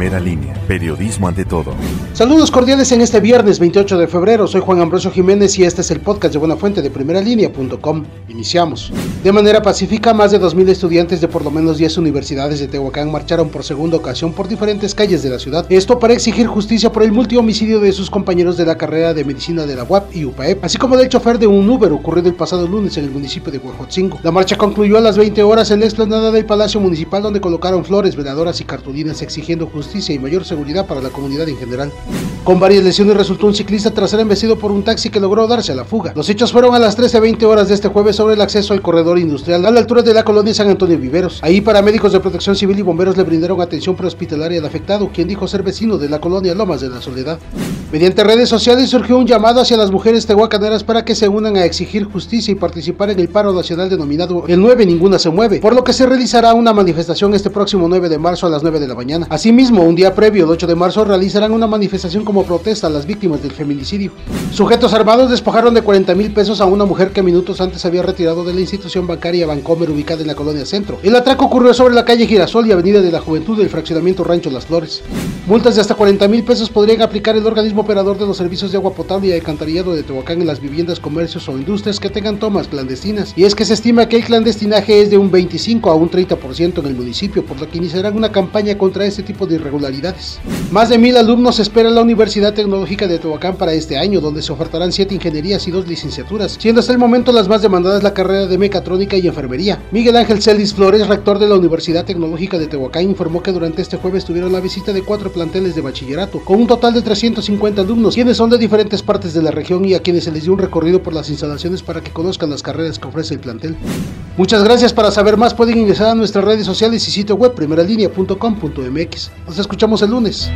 Primera línea, periodismo ante todo. Saludos cordiales en este viernes 28 de febrero. Soy Juan Ambrosio Jiménez y este es el podcast de Buena Fuente de primeralínea.com. Iniciamos. De manera pacífica, más de 2.000 estudiantes de por lo menos 10 universidades de Tehuacán marcharon por segunda ocasión por diferentes calles de la ciudad. Esto para exigir justicia por el multihomicidio de sus compañeros de la carrera de medicina de la UAP y UPAEP, así como del chofer de un Uber ocurrido el pasado lunes en el municipio de Huejotzingo. La marcha concluyó a las 20 horas en la explanada del Palacio Municipal donde colocaron flores, veladoras y cartulinas exigiendo justicia y mayor seguridad para la comunidad en general. Con varias lesiones resultó un ciclista tras ser embestido por un taxi que logró darse a la fuga. Los hechos fueron a las 13.20 horas de este jueves sobre el acceso al corredor industrial a la altura de la colonia San Antonio Viveros. Ahí paramédicos de protección civil y bomberos le brindaron atención prehospitalaria al afectado, quien dijo ser vecino de la colonia Lomas de la Soledad. Mediante redes sociales surgió un llamado hacia las mujeres tehuacaneras para que se unan a exigir justicia y participar en el paro nacional denominado El 9 Ninguna se mueve, por lo que se realizará una manifestación este próximo 9 de marzo a las 9 de la mañana. Asimismo, un día previo, el 8 de marzo, realizarán una manifestación como protesta a las víctimas del feminicidio. Sujetos armados despojaron de 40 mil pesos a una mujer que minutos antes había retirado de la institución bancaria Bancomer ubicada en la colonia Centro. El atraco ocurrió sobre la calle Girasol y Avenida de la Juventud del fraccionamiento Rancho Las Flores. Multas de hasta 40 mil pesos podrían aplicar el organismo operador de los servicios de agua potable y alcantarillado de Tehuacán en las viviendas, comercios o industrias que tengan tomas clandestinas. Y es que se estima que el clandestinaje es de un 25 a un 30% en el municipio, por lo que iniciarán una campaña contra este tipo de irregularidades. Más de mil alumnos esperan la Universidad Tecnológica de Tehuacán para este año, donde se ofertarán siete ingenierías y dos licenciaturas, siendo hasta el momento las más demandadas la carrera de mecatrónica y enfermería. Miguel Ángel Celis Flores, rector de la Universidad Tecnológica de Tehuacán, informó que durante este jueves tuvieron la visita de cuatro planteles de bachillerato, con un total de 350 alumnos, quienes son de diferentes partes de la región y a quienes se les dio un recorrido por las instalaciones para que conozcan las carreras que ofrece el plantel. Muchas gracias, para saber más pueden ingresar a nuestras redes sociales y sitio web primeralinea.com.mx. Nos escuchamos el lunes.